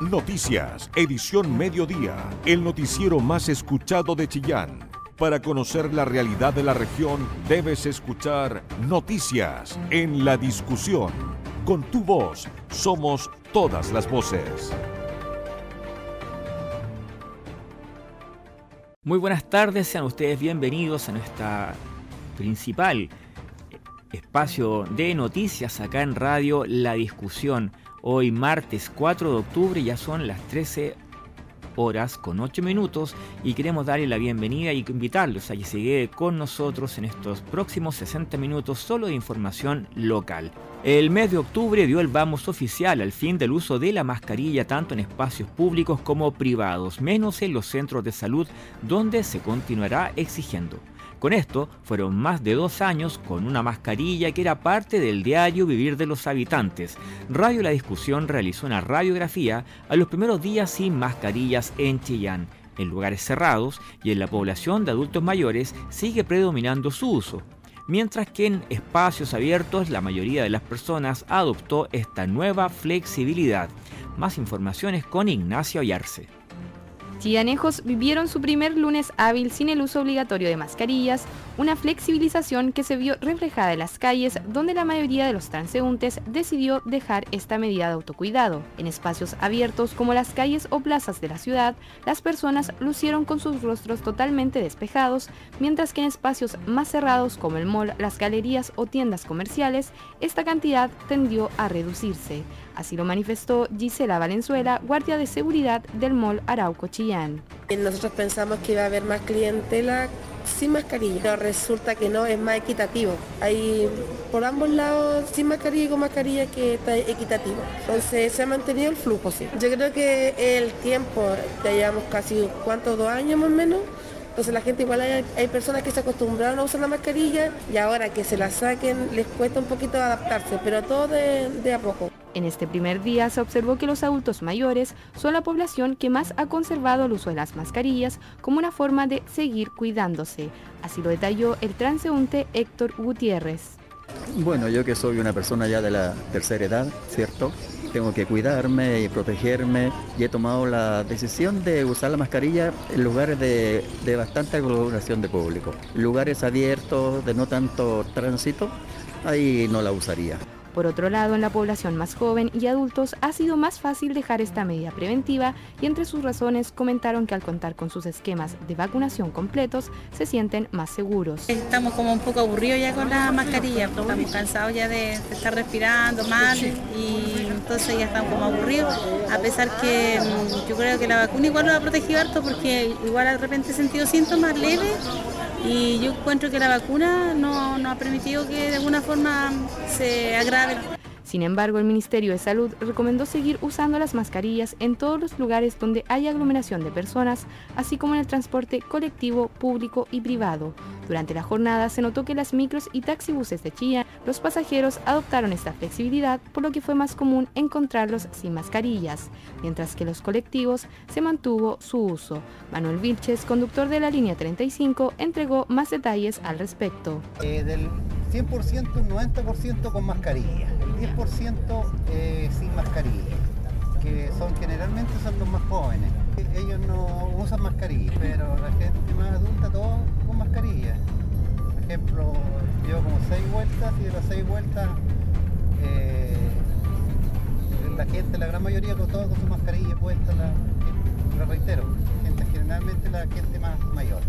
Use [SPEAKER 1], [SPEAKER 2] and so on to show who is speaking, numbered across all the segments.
[SPEAKER 1] Noticias, edición mediodía, el noticiero más escuchado de Chillán. Para conocer la realidad de la región, debes escuchar Noticias en la discusión. Con tu voz, somos todas las voces.
[SPEAKER 2] Muy buenas tardes, sean ustedes bienvenidos a nuestra principal espacio de noticias acá en radio La Discusión. Hoy martes 4 de octubre ya son las 13 horas con 8 minutos y queremos darle la bienvenida y invitarlos a que se con nosotros en estos próximos 60 minutos solo de información local. El mes de octubre dio el vamos oficial al fin del uso de la mascarilla tanto en espacios públicos como privados, menos en los centros de salud donde se continuará exigiendo. Con esto fueron más de dos años con una mascarilla que era parte del diario vivir de los habitantes. Radio La Discusión realizó una radiografía a los primeros días sin mascarillas en Chillán. En lugares cerrados y en la población de adultos mayores sigue predominando su uso, mientras que en espacios abiertos la mayoría de las personas adoptó esta nueva flexibilidad. Más informaciones con Ignacio Ayarse.
[SPEAKER 3] Chillanejos vivieron su primer lunes hábil sin el uso obligatorio de mascarillas, una flexibilización que se vio reflejada en las calles donde la mayoría de los transeúntes decidió dejar esta medida de autocuidado. En espacios abiertos como las calles o plazas de la ciudad, las personas lucieron con sus rostros totalmente despejados, mientras que en espacios más cerrados como el mall, las galerías o tiendas comerciales, esta cantidad tendió a reducirse. Así lo manifestó Gisela Valenzuela, guardia de seguridad del mall Arauco Chillán.
[SPEAKER 4] Nosotros pensamos que iba a haber más clientela sin mascarilla, pero resulta que no, es más equitativo. Hay por ambos lados sin mascarilla y con mascarilla que está equitativo. Entonces se ha mantenido el flujo, sí. Yo creo que el tiempo, ya llevamos casi, ¿cuántos? Dos años más o menos. Entonces la gente igual hay, hay, personas que se acostumbraron a usar la mascarilla y ahora que se la saquen les cuesta un poquito adaptarse, pero todo de, de a poco.
[SPEAKER 3] En este primer día se observó que los adultos mayores son la población que más ha conservado el uso de las mascarillas como una forma de seguir cuidándose. Así lo detalló el transeúnte Héctor Gutiérrez.
[SPEAKER 5] Bueno, yo que soy una persona ya de la tercera edad, ¿cierto? Tengo que cuidarme y protegerme y he tomado la decisión de usar la mascarilla en lugares de, de bastante aglomeración de público. Lugares abiertos, de no tanto tránsito, ahí no la usaría.
[SPEAKER 3] Por otro lado, en la población más joven y adultos ha sido más fácil dejar esta medida preventiva y entre sus razones comentaron que al contar con sus esquemas de vacunación completos se sienten más seguros.
[SPEAKER 6] Estamos como un poco aburridos ya con la mascarilla, estamos cansados ya de, estar respirando mal y entonces ya estamos como aburridos, a pesar que mm, yo creo que la vacuna igual nos ha protegido harto porque igual de repente he sentido síntomas leves y yo encuentro que la vacuna no, no ha permitido que de alguna forma se agrave
[SPEAKER 3] sin embargo, el Ministerio de Salud recomendó seguir usando las mascarillas en todos los lugares donde haya aglomeración de personas, así como en el transporte colectivo, público y privado. Durante la jornada se notó que las micros y taxibuses de Chía, los pasajeros adoptaron esta flexibilidad, por lo que fue más común encontrarlos sin mascarillas, mientras que los colectivos se mantuvo su uso. Manuel Vilches, conductor de la línea 35, entregó más detalles al respecto.
[SPEAKER 7] Eh, 100%, un 90% con mascarilla. 10% eh, sin mascarilla, que son generalmente son los más jóvenes. Ellos no usan mascarilla, pero la gente más adulta todo con mascarilla. Por ejemplo, yo como seis vueltas y de las seis vueltas eh, la gente, la gran mayoría con todo con su mascarilla puesta, la, lo reitero, gente, generalmente la gente más mayor.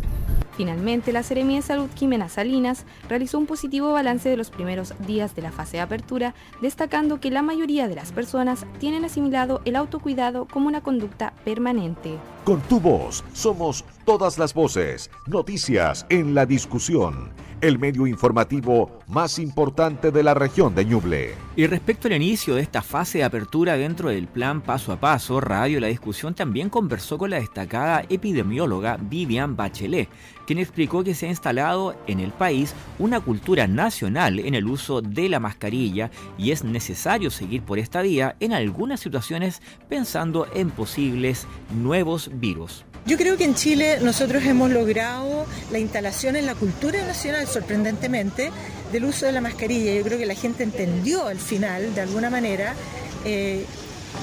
[SPEAKER 3] Finalmente, la Seremia de Salud Jimena Salinas realizó un positivo balance de los primeros días de la fase de apertura, destacando que la mayoría de las personas tienen asimilado el autocuidado como una conducta permanente.
[SPEAKER 1] Con tu voz somos todas las voces, noticias en la discusión el medio informativo más importante de la región de Ñuble.
[SPEAKER 2] Y respecto al inicio de esta fase de apertura dentro del plan paso a paso, Radio La Discusión también conversó con la destacada epidemióloga Vivian Bachelet, quien explicó que se ha instalado en el país una cultura nacional en el uso de la mascarilla y es necesario seguir por esta vía en algunas situaciones pensando en posibles nuevos virus.
[SPEAKER 8] Yo creo que en Chile nosotros hemos logrado la instalación en la cultura nacional, sorprendentemente, del uso de la mascarilla. Yo creo que la gente entendió al final, de alguna manera, eh,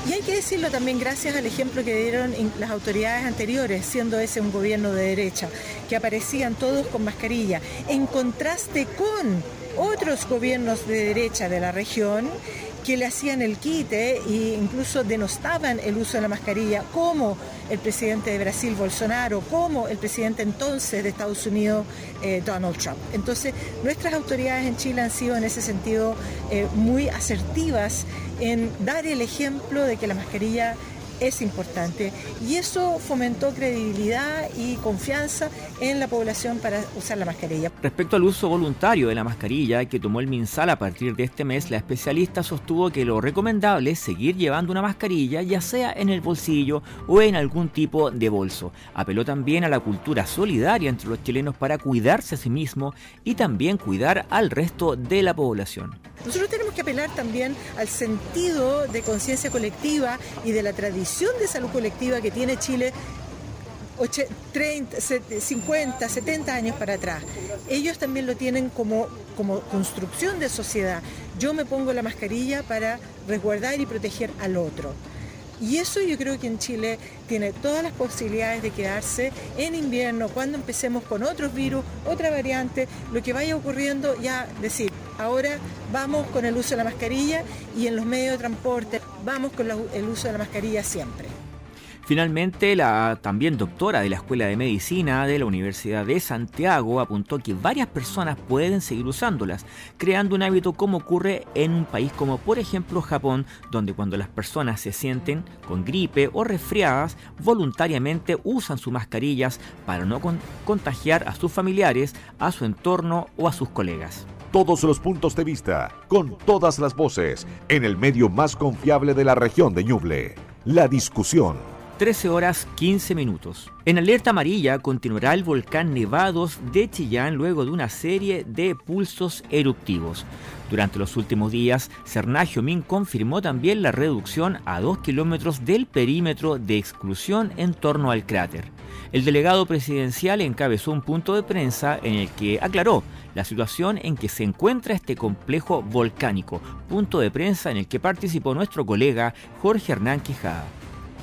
[SPEAKER 8] Y hay que decirlo también gracias al ejemplo que dieron las autoridades anteriores, siendo ese un gobierno de derecha, que aparecían todos con mascarilla, en contraste con otros gobiernos de derecha de la región que le hacían el quite e incluso denostaban el uso de la mascarilla, como el presidente de Brasil, Bolsonaro, como el presidente entonces de Estados Unidos, eh, Donald Trump. Entonces, nuestras autoridades en Chile han sido en ese sentido eh, muy asertivas en dar el ejemplo de que la mascarilla es importante y eso fomentó credibilidad y confianza en la población para usar la mascarilla.
[SPEAKER 2] Respecto al uso voluntario de la mascarilla que tomó el MinSal a partir de este mes, la especialista sostuvo que lo recomendable es seguir llevando una mascarilla ya sea en el bolsillo o en algún tipo de bolso. Apeló también a la cultura solidaria entre los chilenos para cuidarse a sí mismo y también cuidar al resto de la población.
[SPEAKER 8] Nosotros tenemos que apelar también al sentido de conciencia colectiva y de la tradición de salud colectiva que tiene Chile 30, 50, 70 años para atrás. Ellos también lo tienen como, como construcción de sociedad. Yo me pongo la mascarilla para resguardar y proteger al otro. Y eso yo creo que en Chile tiene todas las posibilidades de quedarse en invierno, cuando empecemos con otros virus, otra variante, lo que vaya ocurriendo, ya decir, ahora vamos con el uso de la mascarilla y en los medios de transporte vamos con el uso de la mascarilla siempre.
[SPEAKER 2] Finalmente, la también doctora de la Escuela de Medicina de la Universidad de Santiago apuntó que varias personas pueden seguir usándolas, creando un hábito como ocurre en un país como por ejemplo Japón, donde cuando las personas se sienten con gripe o resfriadas, voluntariamente usan sus mascarillas para no contagiar a sus familiares, a su entorno o a sus colegas
[SPEAKER 1] todos los puntos de vista, con todas las voces, en el medio más confiable de la región de Ñuble. La discusión
[SPEAKER 2] 13 horas 15 minutos. En alerta amarilla continuará el volcán Nevados de Chillán luego de una serie de pulsos eruptivos. Durante los últimos días, Cernagio Min confirmó también la reducción a 2 kilómetros del perímetro de exclusión en torno al cráter. El delegado presidencial encabezó un punto de prensa en el que aclaró la situación en que se encuentra este complejo volcánico, punto de prensa en el que participó nuestro colega Jorge Hernán Quijada.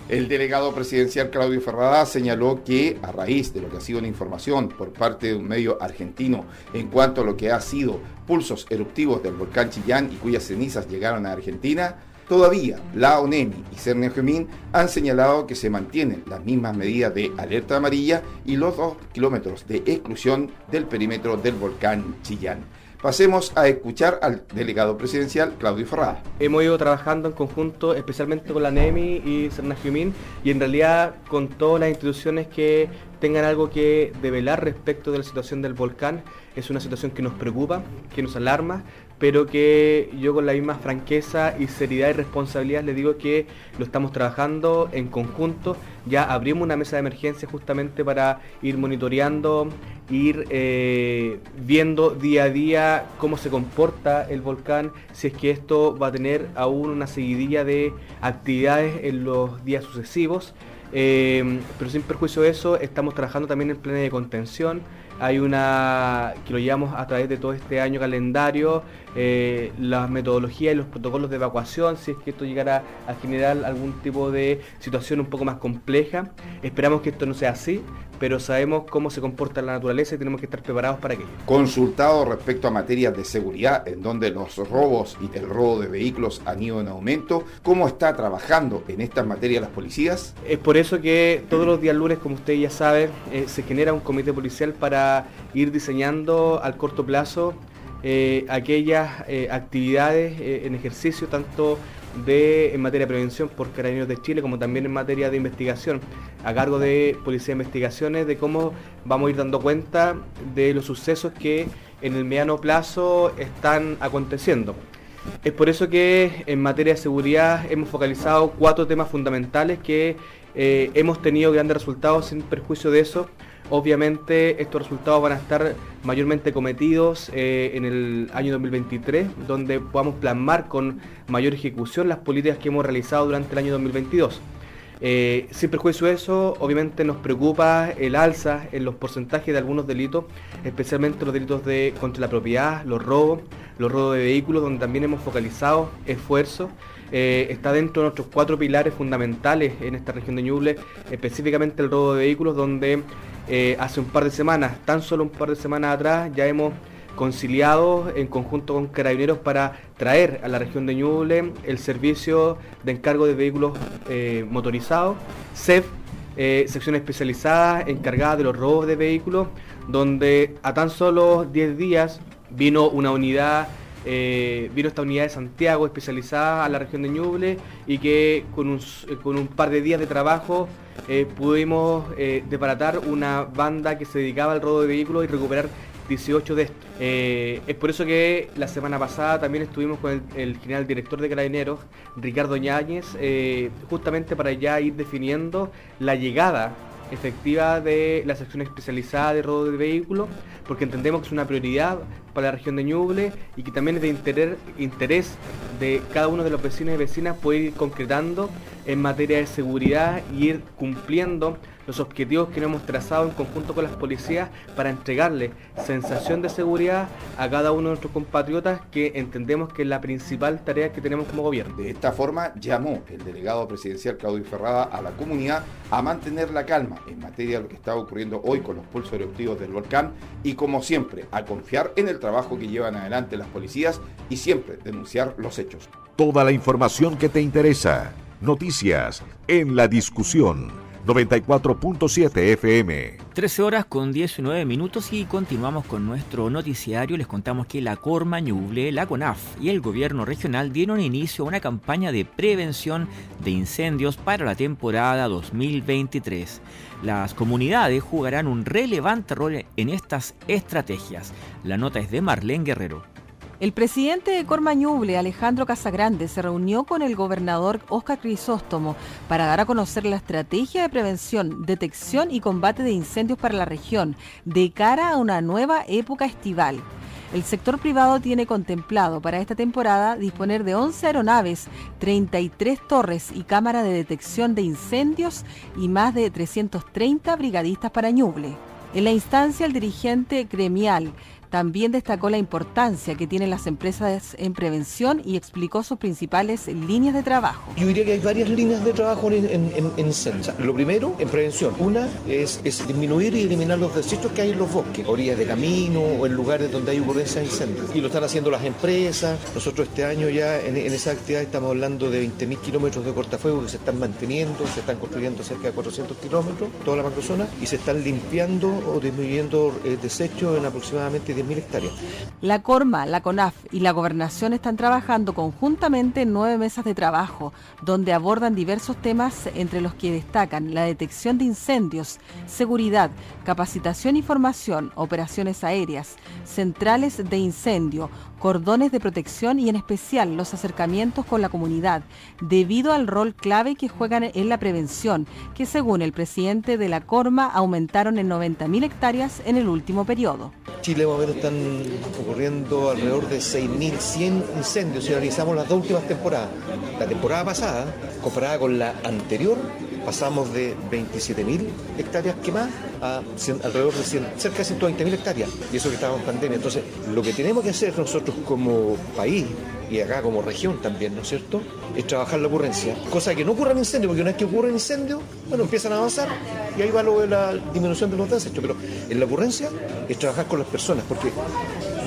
[SPEAKER 9] El delegado presidencial Claudio Ferrada señaló que a raíz de lo que ha sido la información por parte de un medio argentino en cuanto a lo que ha sido pulsos eruptivos del volcán Chillán y cuyas cenizas llegaron a Argentina, todavía la ONEMI y Cernegemín han señalado que se mantienen las mismas medidas de alerta amarilla y los dos kilómetros de exclusión del perímetro del volcán Chillán. Pasemos a escuchar al delegado presidencial Claudio Ferrada.
[SPEAKER 10] Hemos ido trabajando en conjunto, especialmente con la NEMI y Cernagiumín, y en realidad con todas las instituciones que tengan algo que develar respecto de la situación del volcán. Es una situación que nos preocupa, que nos alarma, pero que yo con la misma franqueza y seriedad y responsabilidad les digo que lo estamos trabajando en conjunto. Ya abrimos una mesa de emergencia justamente para ir monitoreando, ir eh, viendo día a día cómo se comporta el volcán, si es que esto va a tener aún una seguidilla de actividades en los días sucesivos. Eh, pero sin perjuicio de eso, estamos trabajando también en planes de contención. Hay una que lo llevamos a través de todo este año calendario, eh, las metodologías y los protocolos de evacuación, si es que esto llegara a generar algún tipo de situación un poco más compleja. Esperamos que esto no sea así, pero sabemos cómo se comporta la naturaleza y tenemos que estar preparados para aquello.
[SPEAKER 9] Consultado respecto a materias de seguridad, en donde los robos y el robo de vehículos han ido en aumento, ¿cómo está trabajando en estas materias las policías?
[SPEAKER 10] Es por eso que todos los días lunes, como usted ya sabe, eh, se genera un comité policial para ir diseñando al corto plazo eh, aquellas eh, actividades en ejercicio, tanto de, en materia de prevención por Carabineros de Chile, como también en materia de investigación, a cargo de Policía de Investigaciones, de cómo vamos a ir dando cuenta de los sucesos que en el mediano plazo están aconteciendo. Es por eso que en materia de seguridad hemos focalizado cuatro temas fundamentales que eh, hemos tenido grandes resultados sin perjuicio de eso. Obviamente estos resultados van a estar mayormente cometidos eh, en el año 2023, donde podamos plasmar con mayor ejecución las políticas que hemos realizado durante el año 2022. Eh, sin perjuicio de eso, obviamente nos preocupa el alza en los porcentajes de algunos delitos, especialmente los delitos de contra la propiedad, los robos, los robos de vehículos, donde también hemos focalizado esfuerzos. Eh, está dentro de nuestros cuatro pilares fundamentales en esta región de Ñuble, específicamente el robo de vehículos, donde eh, hace un par de semanas, tan solo un par de semanas atrás, ya hemos conciliado en conjunto con carabineros para traer a la región de Ñuble el servicio de encargo de vehículos eh, motorizados, CEF, sección especializada encargada de los robos de vehículos, donde a tan solo 10 días vino una unidad eh, vino esta unidad de Santiago especializada a la región de Ñuble y que con un, con un par de días de trabajo eh, pudimos eh, deparatar una banda que se dedicaba al robo de vehículos y recuperar 18 de estos. es por eso que la semana pasada también estuvimos con el, general director de Carabineros, Ricardo Ñáñez, justamente para ya ir definiendo la llegada efectiva de la sección especializada de robo de vehículos, porque entendemos que es una prioridad para la región de Ñuble y que también es de interés, interés de cada uno de los vecinos y vecinas poder ir concretando en materia de seguridad y ir cumpliendo los objetivos que nos hemos trazado en conjunto con las policías para entregarle sensación de seguridad a cada uno de nuestros compatriotas que entendemos que es la principal tarea que tenemos como gobierno.
[SPEAKER 9] De esta forma llamó el delegado presidencial Claudio Ferrada a la comunidad a mantener la calma en materia de lo que está ocurriendo hoy con los pulsos eruptivos del volcán y como siempre a confiar en el trabajo que llevan adelante las policías y siempre denunciar los hechos.
[SPEAKER 1] Toda la información que te interesa. Noticias en la discusión 94.7 FM.
[SPEAKER 2] 13 horas con 19 minutos y continuamos con nuestro noticiario. Les contamos que la Corma Ñuble, la CONAF y el gobierno regional dieron inicio a una campaña de prevención de incendios para la temporada 2023. Las comunidades jugarán un relevante rol en estas estrategias. La nota es de Marlene Guerrero.
[SPEAKER 11] El presidente de Cormañuble, Alejandro Casagrande, se reunió con el gobernador Oscar Crisóstomo para dar a conocer la estrategia de prevención, detección y combate de incendios para la región de cara a una nueva época estival. El sector privado tiene contemplado para esta temporada disponer de 11 aeronaves, 33 torres y cámaras de detección de incendios y más de 330 brigadistas para Ñuble. En la instancia, el dirigente gremial también destacó la importancia que tienen las empresas en prevención y explicó sus principales líneas de trabajo.
[SPEAKER 12] Yo diría que hay varias líneas de trabajo en, en, en Lo primero, en prevención. Una es, disminuir y eliminar los desechos que hay en los bosques, orillas de camino o en lugares donde hay ocurrencias de incendios. Y lo están haciendo las empresas. Nosotros este año ya en, esa actividad estamos hablando de 20.000 kilómetros de cortafuegos que se están manteniendo, se están construyendo cerca de 400 kilómetros, toda la macrozona, y se están limpiando o disminuyendo eh, desechos en aproximadamente
[SPEAKER 11] la Corma, la CONAF y la Gobernación están trabajando conjuntamente en nueve mesas de trabajo, donde abordan diversos temas entre los que destacan la detección de incendios, seguridad, capacitación y formación, operaciones aéreas, centrales de incendio, cordones de protección y en especial los acercamientos con la comunidad, debido al rol clave que juegan en la prevención, que según el presidente de la Corma aumentaron en 90.000 hectáreas en el último periodo.
[SPEAKER 12] Chile más o menos están ocurriendo alrededor de 6.100 incendios si analizamos las dos últimas temporadas. La temporada pasada, comparada con la anterior, pasamos de 27.000 hectáreas quemadas a alrededor de cerca de 120.000 hectáreas. Y eso que estábamos en pandemia. Entonces, lo que tenemos que hacer nosotros como país y acá como región también, ¿no es cierto?, es trabajar la ocurrencia. Cosa que no ocurra en incendio, porque una vez que ocurre un incendio, bueno, empiezan a avanzar y ahí va lo de la disminución de los desechos. Pero en la ocurrencia es trabajar con las personas, porque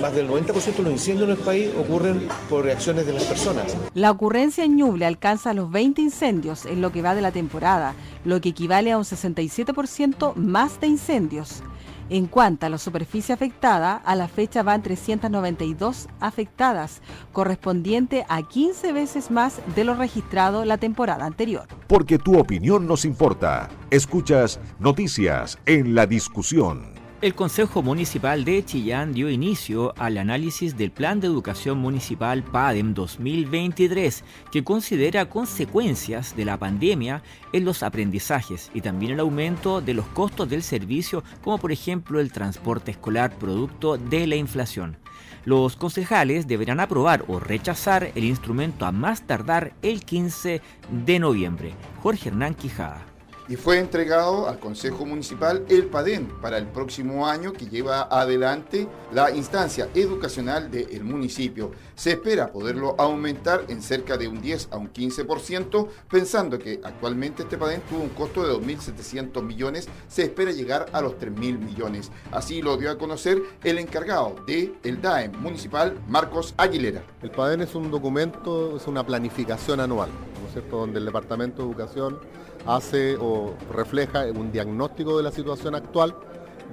[SPEAKER 12] más del 90% de los incendios en el país ocurren por reacciones de las personas.
[SPEAKER 11] La ocurrencia en Ñuble alcanza los 20 incendios en lo que va de la temporada, lo que equivale a un 67% más de incendios. En cuanto a la superficie afectada, a la fecha van 392 afectadas, correspondiente a 15 veces más de lo registrado la temporada anterior.
[SPEAKER 1] Porque tu opinión nos importa. Escuchas Noticias en la Discusión.
[SPEAKER 2] El Consejo Municipal de Chillán dio inicio al análisis del Plan de Educación Municipal PADEM 2023, que considera consecuencias de la pandemia en los aprendizajes y también el aumento de los costos del servicio, como por ejemplo el transporte escolar producto de la inflación. Los concejales deberán aprobar o rechazar el instrumento a más tardar el 15 de noviembre. Jorge Hernán Quijada
[SPEAKER 9] y fue entregado al Consejo Municipal el PADEN para el próximo año que lleva adelante la instancia educacional del municipio. Se espera poderlo aumentar en cerca de un 10 a un 15%, pensando que actualmente este PADEN tuvo un costo de 2.700 millones, se espera llegar a los 3.000 millones. Así lo dio a conocer el encargado del el DAEM municipal, Marcos Aguilera.
[SPEAKER 13] El PADEN es un documento, es una planificación anual, ¿no es cierto?, donde el Departamento de Educación hace o refleja un diagnóstico de la situación actual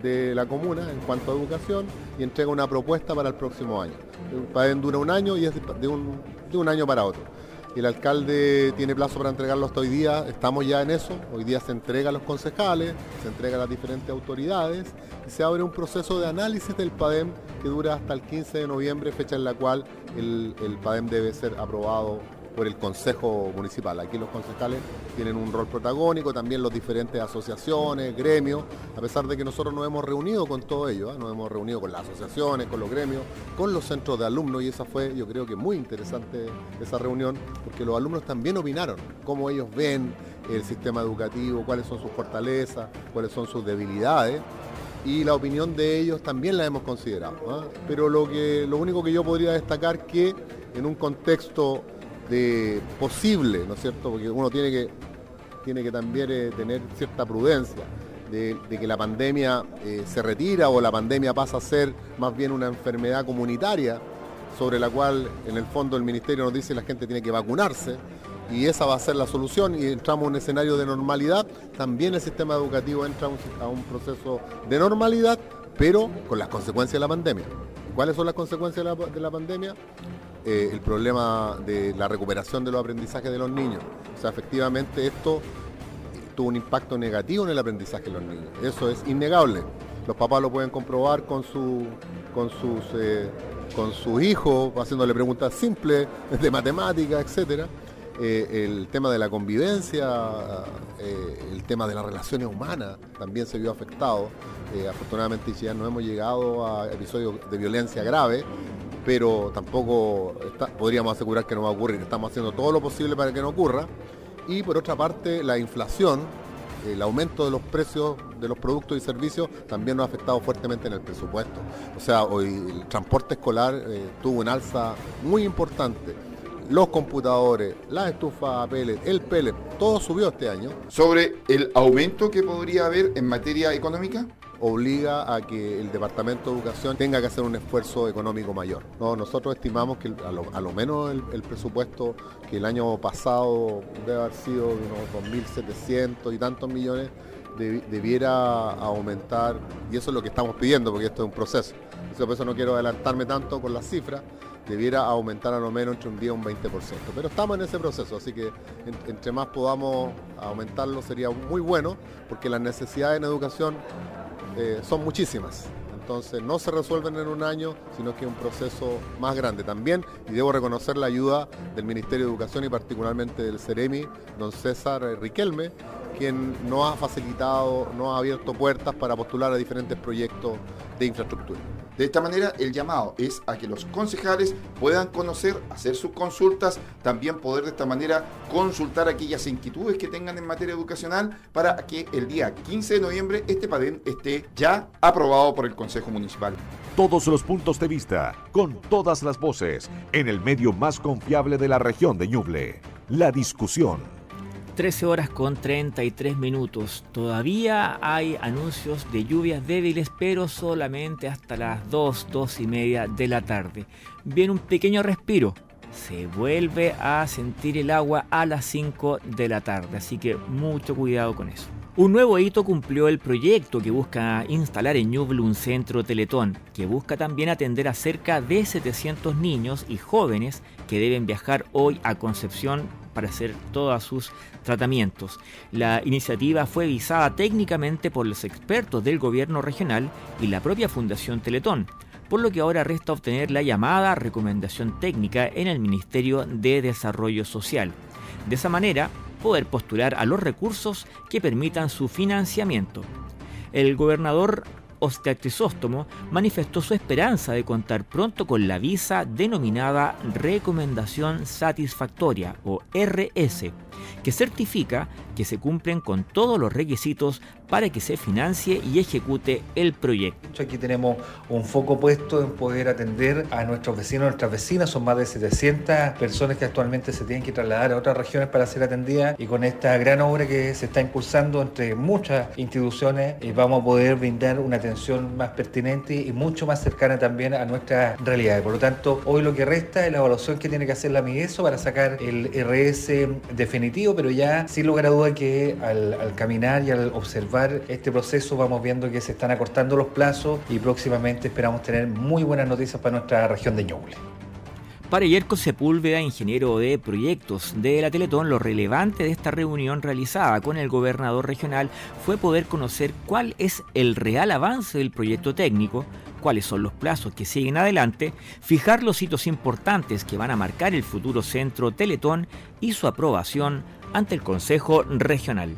[SPEAKER 13] de la comuna en cuanto a educación y entrega una propuesta para el próximo año. Dura un año y es de un, de un año para otro. El alcalde tiene plazo para entregarlo hasta hoy día, estamos ya en eso, hoy día se entrega a los concejales, se entrega a las diferentes autoridades y se abre un proceso de análisis del PADEM que dura hasta el 15 de noviembre, fecha en la cual el, el PADEM debe ser aprobado por el Consejo Municipal. Aquí los concejales tienen un rol protagónico, también los diferentes asociaciones, gremios, a pesar de que nosotros nos hemos reunido con todo ello, ¿eh? nos hemos reunido con las asociaciones, con los gremios, con los centros de alumnos y esa fue yo creo que muy interesante esa reunión porque los alumnos también opinaron cómo ellos ven el sistema educativo, cuáles son sus fortalezas, cuáles son sus debilidades y la opinión de ellos también la hemos considerado. ¿eh? Pero lo, que, lo único que yo podría destacar que en un contexto de posible, ¿no es cierto? Porque uno tiene que, tiene que también eh, tener cierta prudencia de, que la pandemia eh, se retira o la pandemia pasa a ser más bien una enfermedad comunitaria sobre la cual en el fondo el ministerio nos dice la gente tiene que vacunarse y esa va a ser la solución y entramos en un escenario de normalidad, también el sistema educativo entra a un, proceso de normalidad, pero con las consecuencias de la pandemia. ¿Cuáles son las consecuencias de la pandemia? Eh, el problema de la recuperación de los aprendizajes de los niños. O sea, efectivamente esto tuvo un impacto negativo en el aprendizaje de los niños. Eso es innegable. Los papás lo pueden comprobar con, su, con, sus, eh, con sus hijos, haciéndole preguntas simples de matemáticas, etc. Eh, el tema de la convivencia, el tema de las relaciones humanas también se vio afectado. afortunadamente ya no hemos llegado a episodios de violencia grave, pero tampoco podríamos asegurar que no va a ocurrir. Estamos haciendo todo lo posible para que no ocurra. Y por otra parte, la inflación, el aumento de los precios de los productos y servicios también nos ha afectado fuertemente en el presupuesto. O sea, hoy el transporte escolar eh, tuvo un alza muy importante. Los computadores, las estufas a pellet, el pellet, todo subió este año.
[SPEAKER 9] ¿Sobre el aumento que podría haber en materia económica?
[SPEAKER 13] obliga a que el Departamento de Educación tenga que hacer un esfuerzo económico mayor. No, nosotros estimamos que a lo, menos el, presupuesto que el año pasado debe haber sido de unos 2.700 y tantos millones, debiera aumentar, y eso es lo que estamos pidiendo, porque esto es un proceso. por eso no quiero adelantarme tanto con las cifras, debiera aumentar a lo menos entre un 10 y un 20%. Pero estamos en ese proceso, así que entre más podamos aumentarlo sería muy bueno, porque las necesidades en educación eh, son muchísimas. Entonces no se resuelven en un año, sino que es un proceso más grande también. Y debo reconocer la ayuda del Ministerio de Educación y particularmente del CEREMI, don César Riquelme, quien nos ha facilitado, nos ha abierto puertas para postular a diferentes proyectos de infraestructura.
[SPEAKER 9] De esta manera, el llamado es a que los concejales puedan conocer, hacer sus consultas, también poder de esta manera consultar aquellas inquietudes que tengan en materia educacional para que el día 15 de noviembre este PADEN esté ya aprobado por el Consejo Municipal.
[SPEAKER 1] Todos los puntos de vista, con todas las voces, en el medio más confiable de la región de Ñuble. La discusión.
[SPEAKER 2] 13 horas con 33 minutos. Todavía hay anuncios de lluvias débiles, pero solamente hasta las 2, 2 y media de la tarde. Viene un pequeño respiro. Se vuelve a sentir el agua a las 5 de la tarde, así que mucho cuidado con eso. Un nuevo hito cumplió el proyecto que busca instalar en Ñuble un centro Teletón, que busca también atender a cerca de 700 niños y jóvenes que deben viajar hoy a Concepción para hacer todos sus tratamientos. La iniciativa fue visada técnicamente por los expertos del gobierno regional y la propia Fundación Teletón por lo que ahora resta obtener la llamada recomendación técnica en el Ministerio de Desarrollo Social. De esa manera, poder postular a los recursos que permitan su financiamiento. El gobernador Oscar Crisóstomo manifestó su esperanza de contar pronto con la visa denominada Recomendación Satisfactoria o RS, que certifica que se cumplen con todos los requisitos para que se financie y ejecute el proyecto.
[SPEAKER 14] Aquí tenemos un foco puesto en poder atender a nuestros vecinos, nuestras vecinas, son más de 700 personas que actualmente se tienen que trasladar a otras regiones para ser atendidas y con esta gran obra que se está impulsando entre muchas instituciones eh, vamos a poder brindar una atención más pertinente y mucho más cercana también a nuestra realidad. Por lo tanto, hoy lo que resta es la evaluación que tiene que hacer la MIESO para sacar el RS definitivo, pero ya sin lugar a duda que al caminar y al observar este proceso vamos viendo que se están acortando los plazos y próximamente esperamos tener muy buenas noticias para nuestra región de Ñuble.
[SPEAKER 2] Para Yerko Sepúlveda, ingeniero de proyectos de la Teletón, lo relevante de esta reunión realizada con el gobernador regional fue poder conocer cuál es el real avance del proyecto técnico, cuáles son los plazos que siguen adelante, fijar los hitos importantes que van a marcar el futuro centro Teletón y su aprobación ante el Consejo Regional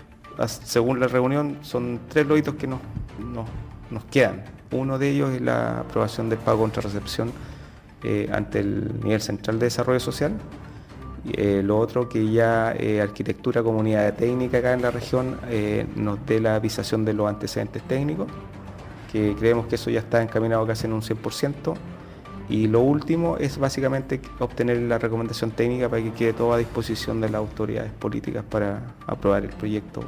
[SPEAKER 15] según la reunión, son tres los hitos que nos, nos, quedan. Uno de ellos es la aprobación del pago contra recepción eh, ante el nivel central de desarrollo social. Eh, lo otro que ya eh, Arquitectura Comunidad Técnica acá en la región nos dé la avisación de los antecedentes técnicos, que creemos que eso ya está encaminado casi en un 100%. Y lo último es básicamente obtener la recomendación técnica para que quede todo a disposición de las autoridades políticas para aprobar el proyecto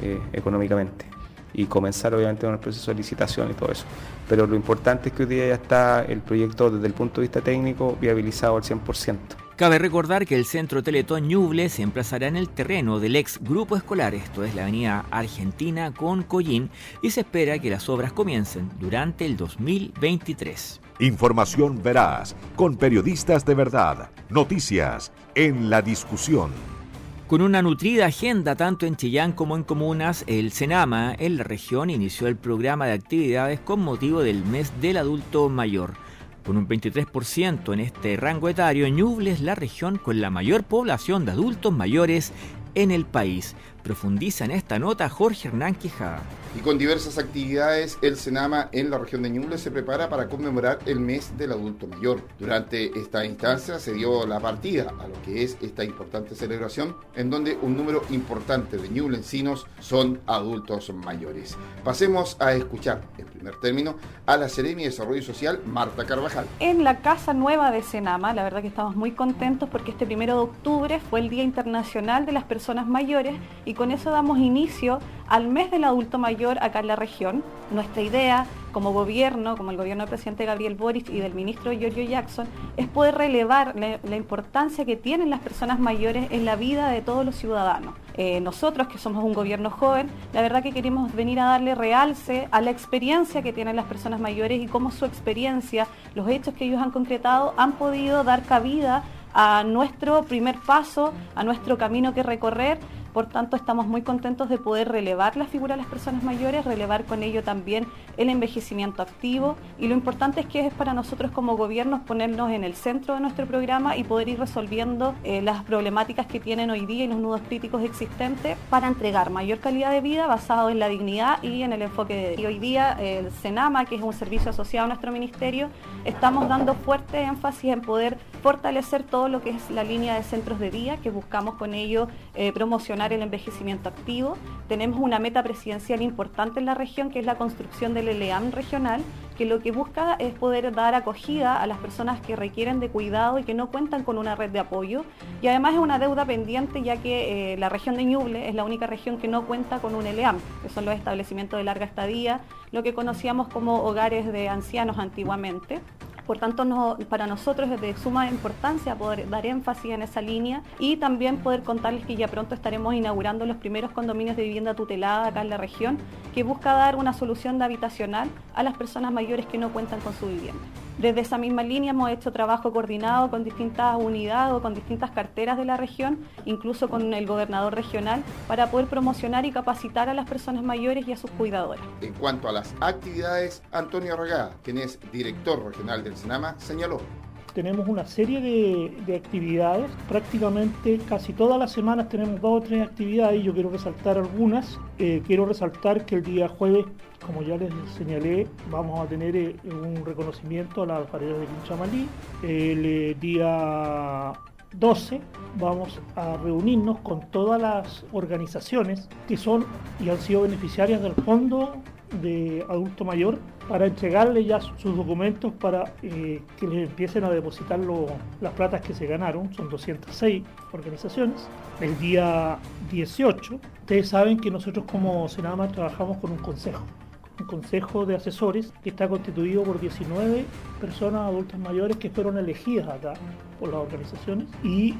[SPEAKER 15] eh, económicamente y comenzar obviamente con el proceso de licitación y todo eso. Pero lo importante es que hoy día ya está el proyecto desde el punto de vista técnico viabilizado al 100%.
[SPEAKER 2] Cabe recordar que el centro Teletón Ñuble se emplazará en el terreno del ex grupo escolar, esto es la avenida Argentina con Collín, y se espera que las obras comiencen durante el 2023.
[SPEAKER 1] Información veraz, con periodistas de verdad, noticias en la discusión.
[SPEAKER 2] Con una nutrida agenda tanto en Chillán como en comunas, el Senama en la región inició el programa de actividades con motivo del mes del adulto mayor. Con un 23% en este rango etario, Ñuble es la región con la mayor población de adultos mayores en el país. Profundiza en esta nota Jorge Hernán Quijada.
[SPEAKER 9] Y con diversas actividades, el Senama en la región de Ñuble se prepara para conmemorar el mes del adulto mayor. Durante esta instancia se dio la partida a lo que es esta importante celebración, en donde un número importante de ñublencinos son adultos mayores. Pasemos a escuchar, en primer término, a la Seremi de Desarrollo Social, Marta Carvajal.
[SPEAKER 16] En la Casa Nueva de Senama, la verdad que estamos muy contentos porque este primero de octubre fue el Día Internacional de las Personas Mayores y y con eso damos inicio al mes del adulto mayor acá en la región. Nuestra idea como gobierno, como el gobierno del presidente Gabriel Boric y del ministro Giorgio Jackson, es poder relevar la, importancia que tienen las personas mayores en la vida de todos los ciudadanos. Eh, nosotros, que somos un gobierno joven, la verdad que queremos venir a darle realce a la experiencia que tienen las personas mayores y cómo su experiencia, los hechos que ellos han concretado, han podido dar cabida a nuestro primer paso, a nuestro camino que recorrer por tanto, estamos muy contentos de poder relevar la figura de las personas mayores, relevar con ello también el envejecimiento activo y lo importante es que es para nosotros como gobierno ponernos en el centro de nuestro programa y poder ir resolviendo eh, las problemáticas que tienen hoy día y los nudos críticos existentes para entregar mayor calidad de vida basado en la dignidad y en el enfoque de... Y hoy día el SENAMA, que es un servicio asociado a nuestro ministerio, estamos dando fuerte énfasis en poder fortalecer todo lo que es la línea de centros de día, que buscamos con ello eh, promocionar el envejecimiento activo. Tenemos una meta presidencial importante en la región, que es la construcción del ELEAM regional, que lo que busca es poder dar acogida a las personas que requieren de cuidado y que no cuentan con una red de apoyo. Y además es una deuda pendiente, ya que eh, la región de Ñuble es la única región que no cuenta con un ELEAM, que son los establecimientos de larga estadía, lo que conocíamos como hogares de ancianos antiguamente. Por tanto, para nosotros es de suma importancia poder dar énfasis en esa línea y también poder contarles que ya pronto estaremos inaugurando los primeros condominios de vivienda tutelada acá en la región, que busca dar una solución de habitacional a las personas mayores que no cuentan con su vivienda. Desde esa misma línea hemos hecho trabajo coordinado con distintas unidades o con distintas carteras de la región, incluso con el gobernador regional, para poder promocionar y capacitar a las personas mayores y a sus cuidadoras.
[SPEAKER 9] En cuanto a las actividades, Antonio Regada, quien es director regional del Senama, señaló
[SPEAKER 17] tenemos una serie de, actividades. Prácticamente casi todas las semanas tenemos dos o tres actividades yo quiero resaltar algunas. Eh, quiero resaltar que el día jueves, como ya les señalé, vamos a tener eh, un reconocimiento a las paredes de Quinchamalí. El eh, día 12 vamos a reunirnos con todas las organizaciones que son y han sido beneficiarias del Fondo de Adulto Mayor para entregarle ya sus documentos para eh, que les empiecen a depositar las platas que se ganaron, son 206 organizaciones. El día 18, ustedes saben que nosotros como Senama trabajamos con un consejo, un consejo de asesores que está constituido por 19 personas adultas mayores que fueron elegidas acá por las organizaciones y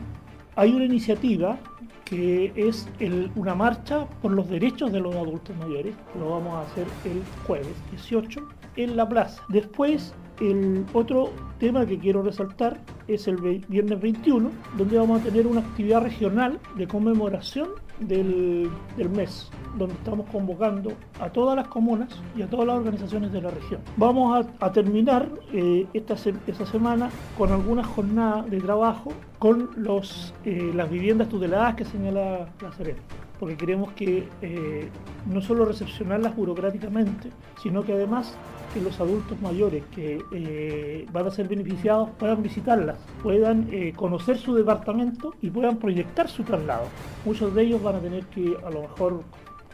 [SPEAKER 17] hay una iniciativa que es una marcha por los derechos de los adultos mayores. Lo vamos a hacer el jueves 18 en la plaza. Después, el otro tema que quiero resaltar es el viernes 21, donde vamos a tener una actividad regional de conmemoración del, mes, donde estamos convocando a todas las comunas y a todas las organizaciones de la región. Vamos a, terminar eh, esta, esta semana con algunas jornadas de trabajo con los, eh, las viviendas tuteladas que señala la Serena porque queremos que eh, no solo recepcionarlas burocráticamente, sino que además que los adultos mayores que eh, van a ser beneficiados puedan visitarlas, puedan eh, conocer su departamento y puedan proyectar su traslado. Muchos de ellos van a tener que a lo mejor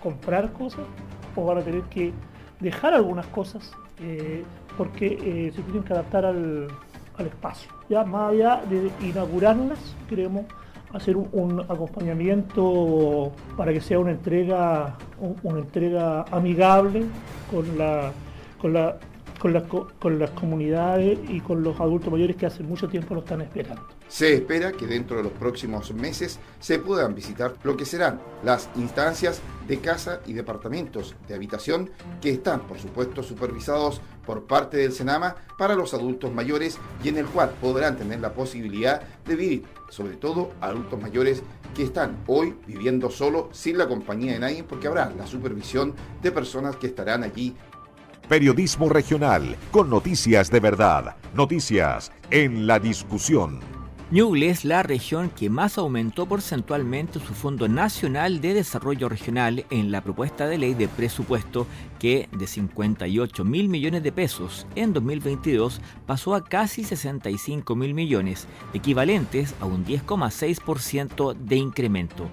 [SPEAKER 17] comprar cosas o van a tener que dejar algunas cosas porque se tienen que adaptar al, espacio. Ya más allá de inaugurarlas, queremos hacer un, acompañamiento para que sea una entrega, una entrega amigable con la con, la, con, las comunidades y con los adultos mayores que hace mucho tiempo lo están esperando.
[SPEAKER 9] Se espera que dentro de los próximos meses se puedan visitar lo que serán las instancias de casa y departamentos de habitación que están, por supuesto, supervisados por parte del Senama para los adultos mayores y en el cual podrán tener la posibilidad de vivir, sobre todo adultos mayores que están hoy viviendo solo sin la compañía de nadie porque habrá la supervisión de personas que estarán allí
[SPEAKER 1] Periodismo regional, con noticias de verdad, noticias en la discusión.
[SPEAKER 2] Ñuble es la región que más aumentó porcentualmente su Fondo Nacional de Desarrollo Regional en la propuesta de ley de presupuesto que de 58 mil millones de pesos en 2022 pasó a casi 65 mil millones, equivalentes a un 10,6% de incremento.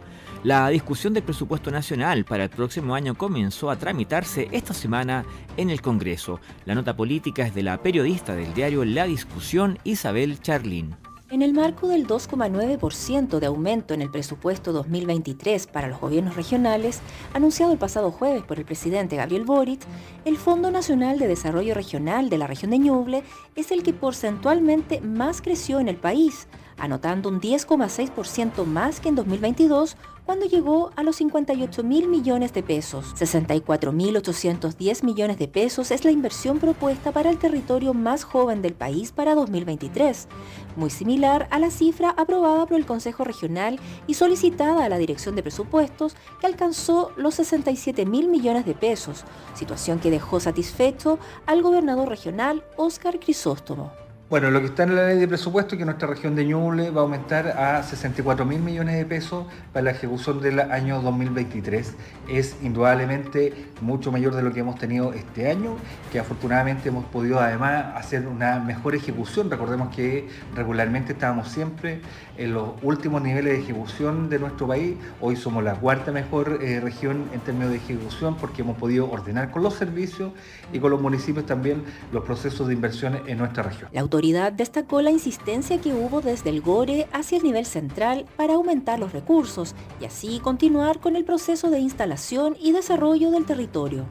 [SPEAKER 2] La discusión del presupuesto nacional para el próximo año comenzó a tramitarse esta semana en el Congreso. La nota política es de la periodista del diario La Discusión, Isabel Charlín.
[SPEAKER 18] En el marco del 2,9% de aumento en el presupuesto 2023 para los gobiernos regionales, anunciado el pasado jueves por el presidente Gabriel Boric, el Fondo Nacional de Desarrollo Regional de la región de Ñuble es el que porcentualmente más creció en el país, anotando un 10,6% más que en 2022, cuando llegó a los 58 mil millones de pesos. 64.810 millones de pesos es la inversión propuesta para el territorio más joven del país para 2023, muy similar a la cifra aprobada por el Consejo Regional y solicitada a la Dirección de Presupuestos, que alcanzó los 67 mil millones de pesos, situación que dejó satisfecho al gobernador regional Óscar Crisóstomo.
[SPEAKER 14] Bueno, lo que está en la ley de presupuesto es que nuestra región de Ñuble va a aumentar a 64 mil millones de pesos para la ejecución del año 2023. Es indudablemente mucho mayor de lo que hemos tenido este año, que afortunadamente hemos podido además hacer una mejor ejecución. Recordemos que regularmente estábamos siempre en los últimos niveles de ejecución de nuestro país. Hoy somos la cuarta mejor eh, región en términos de ejecución porque hemos podido ordenar con los servicios y con los municipios también los procesos de inversión en nuestra región
[SPEAKER 18] autoridad destacó la insistencia que hubo desde el GORE hacia el nivel central para aumentar los recursos y así continuar con el proceso de instalación y desarrollo del territorio.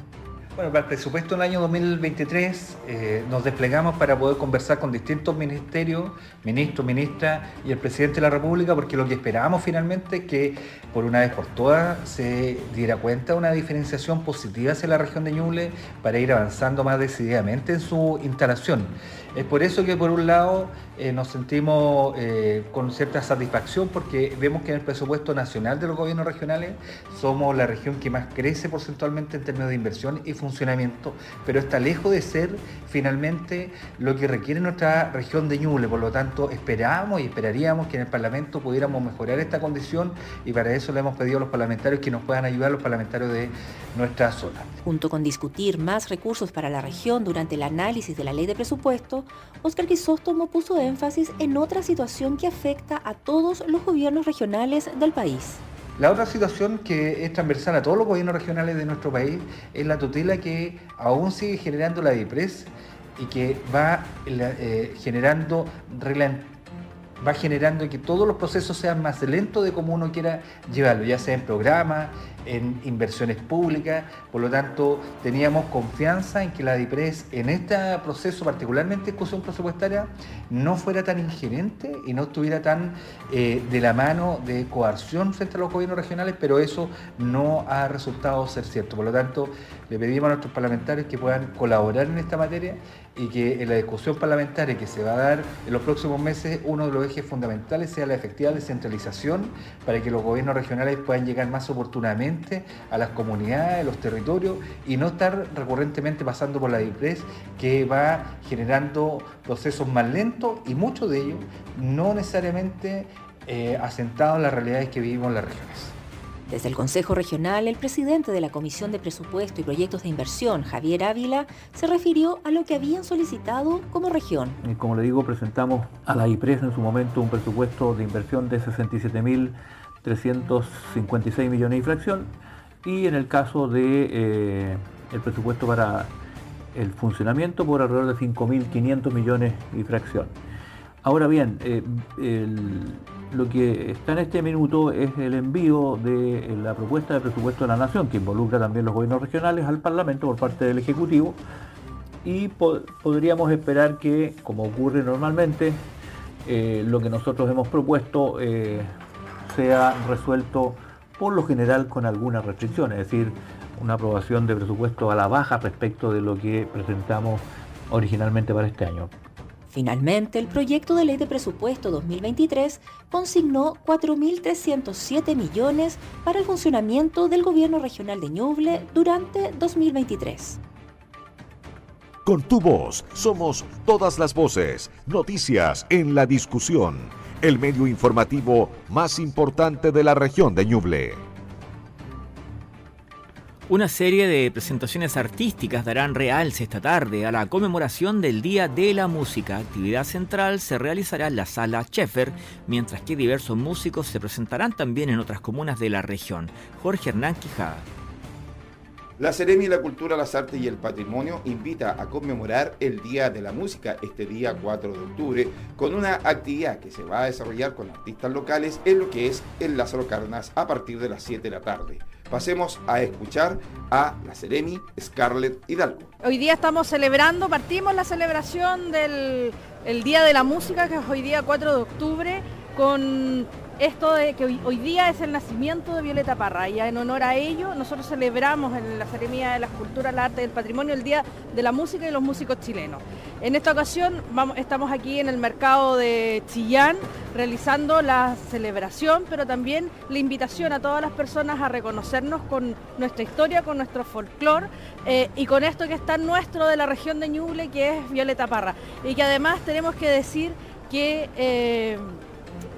[SPEAKER 14] Bueno, para el presupuesto del año 2023 eh, nos desplegamos para poder conversar con distintos ministerios, ministros, ministras y el presidente de la República, porque lo que esperábamos finalmente es que por una vez por todas se diera cuenta una diferenciación positiva hacia la región de Ñuble para ir avanzando más decididamente en su instalación. Es por eso que por un lado eh, nos sentimos eh, con cierta satisfacción porque vemos que en el presupuesto nacional de los gobiernos regionales somos la región que más crece porcentualmente en términos de inversión y funcionamiento, pero está lejos de ser finalmente lo que requiere nuestra región de Ñuble. Por lo tanto, esperamos y esperaríamos que en el Parlamento pudiéramos mejorar esta condición y para eso le hemos pedido a los parlamentarios que nos puedan ayudar, los parlamentarios de nuestra zona.
[SPEAKER 18] Junto con discutir más recursos para la región durante el análisis de la ley de presupuesto, Oscar Crisóstomo puso énfasis en otra situación que afecta a todos los gobiernos regionales del país.
[SPEAKER 14] La otra situación que es transversal a todos los gobiernos regionales de nuestro país es la tutela que aún sigue generando la DIPRES y que va eh, generando va generando que todos los procesos sean más lentos de como uno quiera llevarlo, ya sea en programas, en inversiones públicas, por lo tanto teníamos confianza en que la DIPRES en este proceso, particularmente discusión presupuestaria, no fuera tan ingerente y no estuviera tan eh, de la mano de coerción frente a los gobiernos regionales, pero eso no ha resultado ser cierto. Por lo tanto, le pedimos a nuestros parlamentarios que puedan colaborar en esta materia y que en la discusión parlamentaria que se va a dar en los próximos meses, uno de los ejes fundamentales sea la efectiva descentralización para que los gobiernos regionales puedan llegar más oportunamente a las comunidades, a los territorios y no estar recurrentemente pasando por la DIPRES que va generando procesos más lentos y muchos de ellos no necesariamente eh, asentados en las realidades que vivimos en las regiones.
[SPEAKER 18] Desde el Consejo Regional, el presidente de la Comisión de Presupuesto y Proyectos de Inversión, Javier Ávila, se refirió a lo que habían solicitado como región.
[SPEAKER 19] Como le digo, presentamos a la IPRES en su momento un presupuesto de inversión de 67.356 millones de fracción y en el caso de eh, presupuesto para el funcionamiento por alrededor de 5.500 millones y fracción. Ahora bien, eh, lo que está en este minuto es el envío de la propuesta de presupuesto de la Nación, que involucra también los gobiernos regionales al Parlamento por parte del Ejecutivo, y podríamos esperar que, como ocurre normalmente, eh, lo que nosotros hemos propuesto eh, sea resuelto por lo general con algunas restricciones, es decir, una aprobación de presupuesto a la baja respecto de lo que presentamos originalmente para este año.
[SPEAKER 18] Finalmente, el proyecto de ley de presupuesto 2023 consignó 4.307 millones para el funcionamiento del gobierno regional de Ñuble durante 2023.
[SPEAKER 1] Con tu voz somos todas las voces, noticias en la discusión, el medio informativo más importante de la región de Ñuble.
[SPEAKER 2] Una serie de presentaciones artísticas darán realce esta tarde a la conmemoración del Día de la Música. Actividad central se realizará en la sala Sheffer, mientras que diversos músicos se presentarán también en otras comunas de la región. Jorge Hernán Quijada.
[SPEAKER 9] La Seremi de la Cultura, las Artes y el Patrimonio invita a conmemorar el Día de la Música este día 4 de octubre con una actividad que se va a desarrollar con artistas locales en lo que es el Lázaro Carnas a partir de las 7 de la tarde. Pasemos a escuchar a la Seremi Scarlett Hidalgo.
[SPEAKER 20] Hoy día estamos celebrando, partimos la celebración del Día de la Música, que es hoy día 4 de octubre, con esto de que hoy, día es el nacimiento de Violeta Parra y en honor a ello nosotros celebramos en la Seremía de las Culturas, la Arte y el Patrimonio el Día de la Música y los Músicos Chilenos. En esta ocasión estamos aquí en el mercado de Chillán realizando la celebración, pero también la invitación a todas las personas a reconocernos con nuestra historia, con nuestro folclore eh, y con esto que es tan nuestro de la región de Ñuble, que es Violeta Parra. Y que además tenemos que decir que... Eh,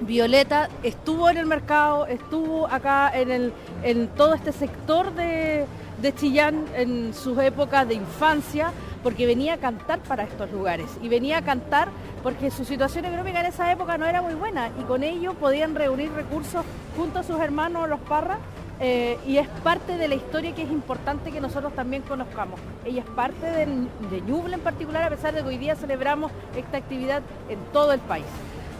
[SPEAKER 20] Violeta estuvo en el mercado, estuvo acá en, en todo este sector de, de Chillán en sus épocas de infancia, porque venía a cantar para estos lugares y venía a cantar porque su situación económica en esa época no era muy buena y con ello podían reunir recursos junto a sus hermanos los Parras eh, y es parte de la historia que es importante que nosotros también conozcamos. Ella es parte de, de Ñuble en particular, a pesar de que hoy día celebramos esta actividad en todo el país.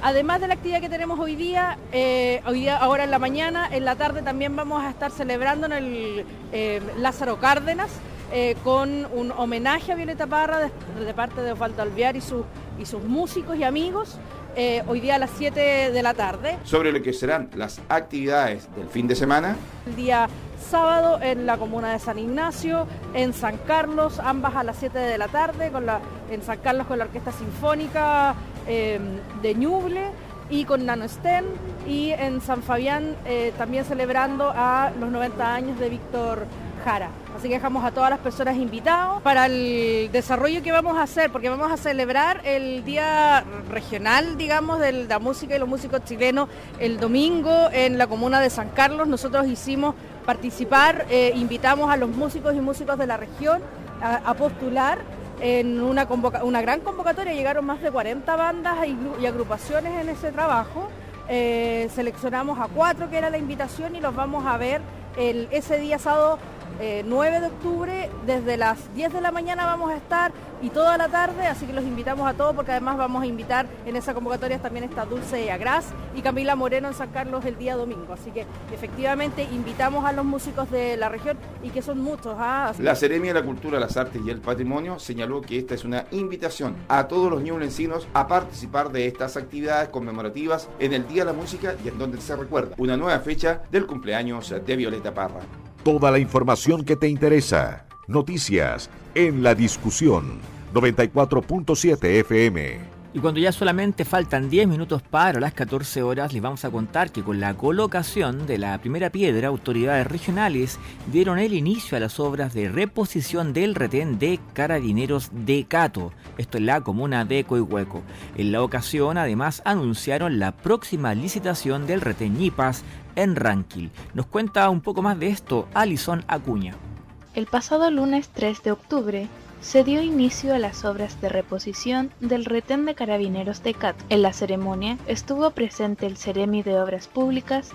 [SPEAKER 20] Además de la actividad que tenemos hoy día, eh, hoy día, ahora en la mañana, en la tarde también vamos a estar celebrando en el eh, Lázaro Cárdenas eh, con un homenaje a Violeta Parra de, parte de Osvaldo Alvear y, y sus músicos y amigos. Eh, hoy día a las 7 de la tarde.
[SPEAKER 9] Sobre lo que serán las actividades del fin de semana.
[SPEAKER 20] El día sábado en la comuna de San Ignacio, en San Carlos, ambas a las 7 de la tarde, con la, en San Carlos con la Orquesta Sinfónica eh, de Ñuble y con Nano Sten y en San Fabián eh, también celebrando a los 90 años de Víctor Así que dejamos a todas las personas invitados para el desarrollo que vamos a hacer, porque vamos a celebrar el Día Regional, digamos, de la música y los músicos chilenos el domingo en la comuna de San Carlos. Nosotros hicimos participar, eh, invitamos a los músicos y músicos de la región a, postular en una, gran convocatoria, llegaron más de 40 bandas y, agrupaciones en ese trabajo. Eh, seleccionamos a cuatro, que era la invitación, y los vamos a ver ese día sábado 9 eh, de octubre, desde las 10 de la mañana vamos a estar y toda la tarde, así que los invitamos a todos porque además vamos a invitar en esa convocatoria también está Dulce Agras y Camila Moreno en San Carlos el día domingo. Así que efectivamente invitamos a los músicos de la región y que son muchos. ¿ah?
[SPEAKER 9] La Seremia de la Cultura, las Artes y el Patrimonio señaló que esta es una invitación a todos los ñublensinos a participar de estas actividades conmemorativas en el Día de la Música y en donde se recuerda una nueva fecha del cumpleaños de Violeta Parra.
[SPEAKER 1] Toda la información que te interesa. Noticias en la discusión 94.7 FM.
[SPEAKER 2] Y cuando ya solamente faltan 10 minutos para las 14 horas, les vamos a contar que con la colocación de la primera piedra, autoridades regionales dieron el inicio a las obras de reposición del retén de carabineros de Cato, esto en la comuna de Coihueco. En la ocasión, además, anunciaron la próxima licitación del retén Ñipas en Ranquil. Nos cuenta un poco más de esto Alison Acuña.
[SPEAKER 21] El pasado lunes 3 de octubre, se dio inicio a las obras de reposición del retén de carabineros de CAT. En la ceremonia estuvo presente el Ceremi de Obras Públicas,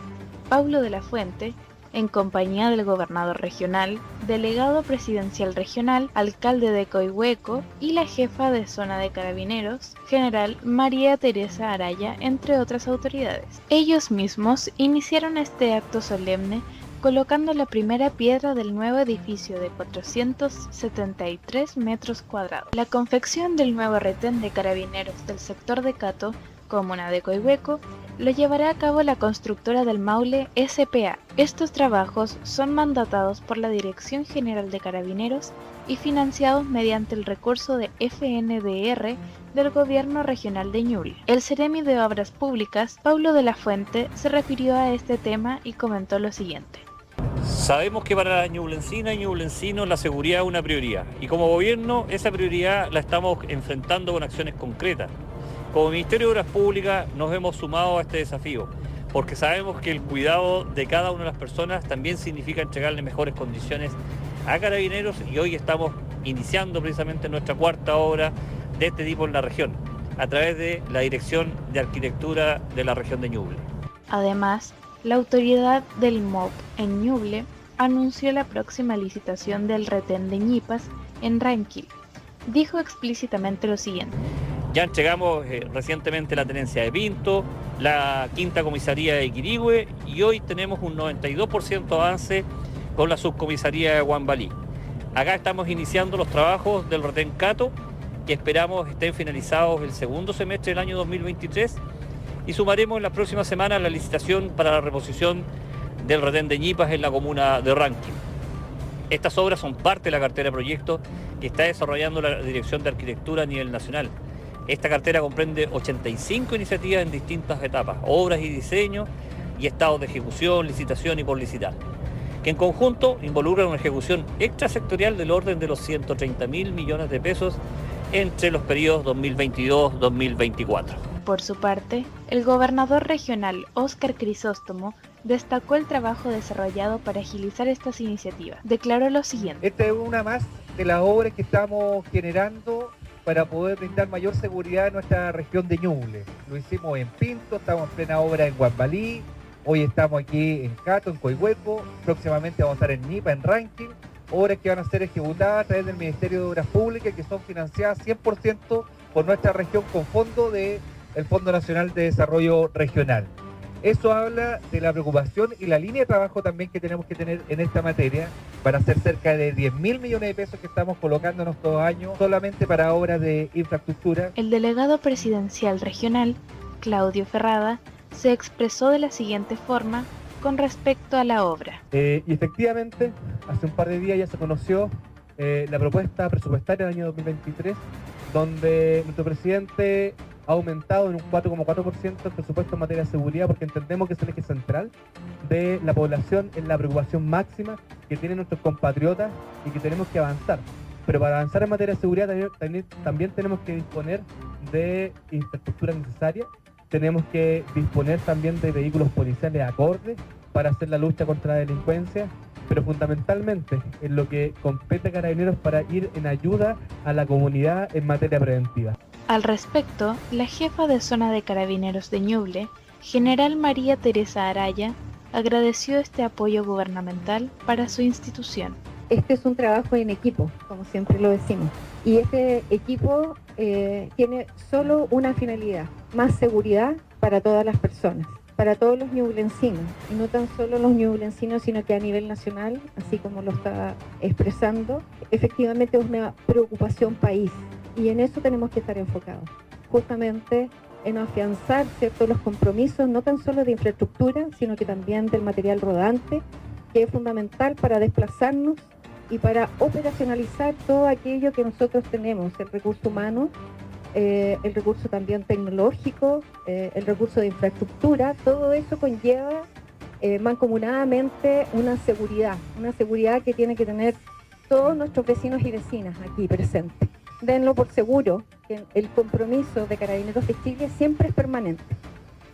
[SPEAKER 21] Paulo de la Fuente, en compañía del gobernador regional, delegado presidencial regional, alcalde de Coihueco y la jefa de zona de carabineros, general María Teresa Araya, entre otras autoridades. Ellos mismos iniciaron este acto solemne colocando la primera piedra del nuevo edificio de 473 metros cuadrados. La confección del nuevo retén de carabineros del sector de Cato, comuna de Coihueco, lo llevará a cabo la constructora del Maule SPA. Estos trabajos son mandatados por la Dirección General de Carabineros y financiados mediante el recurso de FNDR del Gobierno Regional de Ñuble. El Ceremi de Obras Públicas, Pablo de la Fuente, se refirió a este tema y comentó lo siguiente.
[SPEAKER 22] Sabemos que para la Ñublencina y Ñublencinos la seguridad es una prioridad y como gobierno esa prioridad la estamos enfrentando con acciones concretas. Como Ministerio de Obras Públicas nos hemos sumado a este desafío porque sabemos que el cuidado de cada una de las personas también significa entregarle mejores condiciones a carabineros y hoy estamos iniciando precisamente nuestra cuarta obra de este tipo en la región a través de la Dirección de Arquitectura de la región de Ñuble.
[SPEAKER 21] Además, la autoridad del MOP en Ñuble anunció la próxima licitación del retén de Ñipas en Ranquil. Dijo explícitamente lo siguiente.
[SPEAKER 22] Ya entregamos eh, recientemente la tenencia de Pinto, la quinta comisaría de Quirigüe y hoy tenemos un 92% avance con la subcomisaría de Guambalí. Acá estamos iniciando los trabajos del retén Cato que esperamos estén finalizados el segundo semestre del año 2023 y sumaremos en las próximas semanas la licitación para la reposición del retén de Ñipas en la comuna de Ranking. Estas obras son parte de la cartera de proyectos que está desarrollando la Dirección de Arquitectura a nivel nacional. Esta cartera comprende 85 iniciativas en distintas etapas, obras y diseños y estados de ejecución, licitación y por licitar, que en conjunto involucran una ejecución extrasectorial del orden de los 130 mil millones de pesos entre los periodos 2022-2024.
[SPEAKER 21] Por su parte, el gobernador regional Óscar Crisóstomo destacó el trabajo desarrollado para agilizar estas iniciativas. Declaró lo siguiente.
[SPEAKER 23] Esta es una más de las obras que estamos generando para poder brindar mayor seguridad en nuestra región de Ñuble. Lo hicimos en Pinto, estamos en plena obra en Guambalí, hoy estamos aquí en Cato, en Coihueco, próximamente vamos a estar en Nipa, en Ranking, obras que van a ser ejecutadas a través del Ministerio de Obras Públicas que son financiadas 100% por nuestra región con fondo de el Fondo Nacional de Desarrollo Regional. Eso habla de la preocupación y la línea de trabajo también que tenemos que tener en esta materia para hacer cerca de 10 mil millones de pesos que estamos colocándonos todos años solamente para obras de infraestructura.
[SPEAKER 21] El delegado presidencial regional Claudio Ferrada, se expresó de la siguiente forma con respecto a la obra.
[SPEAKER 23] Eh, y efectivamente, hace un par de días ya se conoció eh, la propuesta presupuestaria del año 2023, donde nuestro presidente ha aumentado en un 4,4% el presupuesto en materia de seguridad porque entendemos que es el eje central de la población, en la preocupación máxima que tienen nuestros compatriotas y que tenemos que avanzar. Pero para avanzar en materia de seguridad también, también tenemos que disponer de infraestructura necesaria, tenemos que disponer también de vehículos policiales acordes para hacer la lucha contra la delincuencia, pero fundamentalmente en lo que compete a Carabineros para ir en ayuda a la comunidad en materia preventiva.
[SPEAKER 21] Al respecto, la jefa de zona de Carabineros de Ñuble, General María Teresa Araya, agradeció este apoyo gubernamental para su institución.
[SPEAKER 24] Este es un trabajo en equipo, como siempre lo decimos, y este equipo eh, tiene solo una finalidad, más seguridad para todas las personas para todos los ñublencinos, y no tan solo los ñublencinos, sino que a nivel nacional, así como lo está expresando, efectivamente es una preocupación país, y en eso tenemos que estar enfocados, justamente en afianzar ¿cierto? los compromisos, no tan solo de infraestructura, sino que también del material rodante, que es fundamental para desplazarnos y para operacionalizar todo aquello que nosotros tenemos, el recurso humano eh, el recurso también tecnológico, eh, el recurso de infraestructura, todo eso conlleva eh, mancomunadamente una seguridad, una seguridad que tiene que tener todos nuestros vecinos y vecinas aquí presentes. Denlo por seguro que el compromiso de Carabineros de Chile siempre es permanente,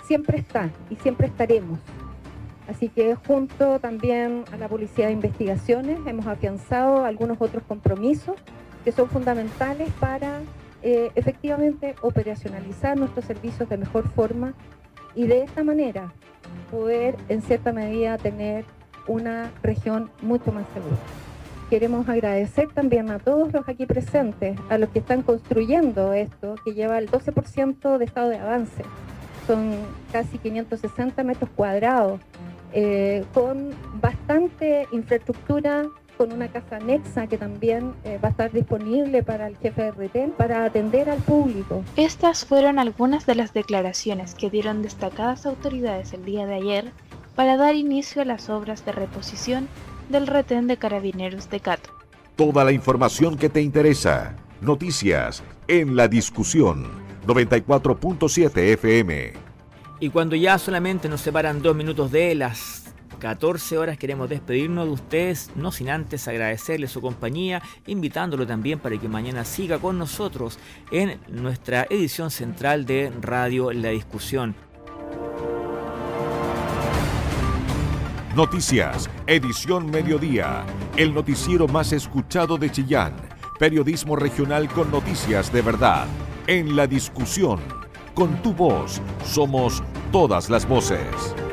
[SPEAKER 24] siempre está y siempre estaremos. Así que junto también a la Policía de Investigaciones hemos afianzado algunos otros compromisos que son fundamentales para eh, efectivamente operacionalizar nuestros servicios de mejor forma y de esta manera poder en cierta medida tener una región mucho más segura. Queremos agradecer también a todos los aquí presentes, a los que están construyendo esto, que lleva el 12% de estado de avance. Son casi 560 metros cuadrados, eh, con bastante infraestructura con una casa anexa que también eh, va a estar disponible para el jefe de retén para atender al público.
[SPEAKER 21] Estas fueron algunas de las declaraciones que dieron destacadas autoridades el día de ayer para dar inicio a las obras de reposición del retén de carabineros de Cato.
[SPEAKER 1] Toda la información que te interesa. Noticias en la discusión 94.7 FM.
[SPEAKER 2] Y cuando ya solamente nos separan dos minutos de las 14 horas queremos despedirnos de ustedes, no sin antes agradecerle su compañía, invitándolo también para que mañana siga con nosotros en nuestra edición central de Radio La Discusión.
[SPEAKER 1] Noticias, edición mediodía, el noticiero más escuchado de Chillán, periodismo regional con noticias de verdad, en la discusión, con tu voz, somos todas las voces.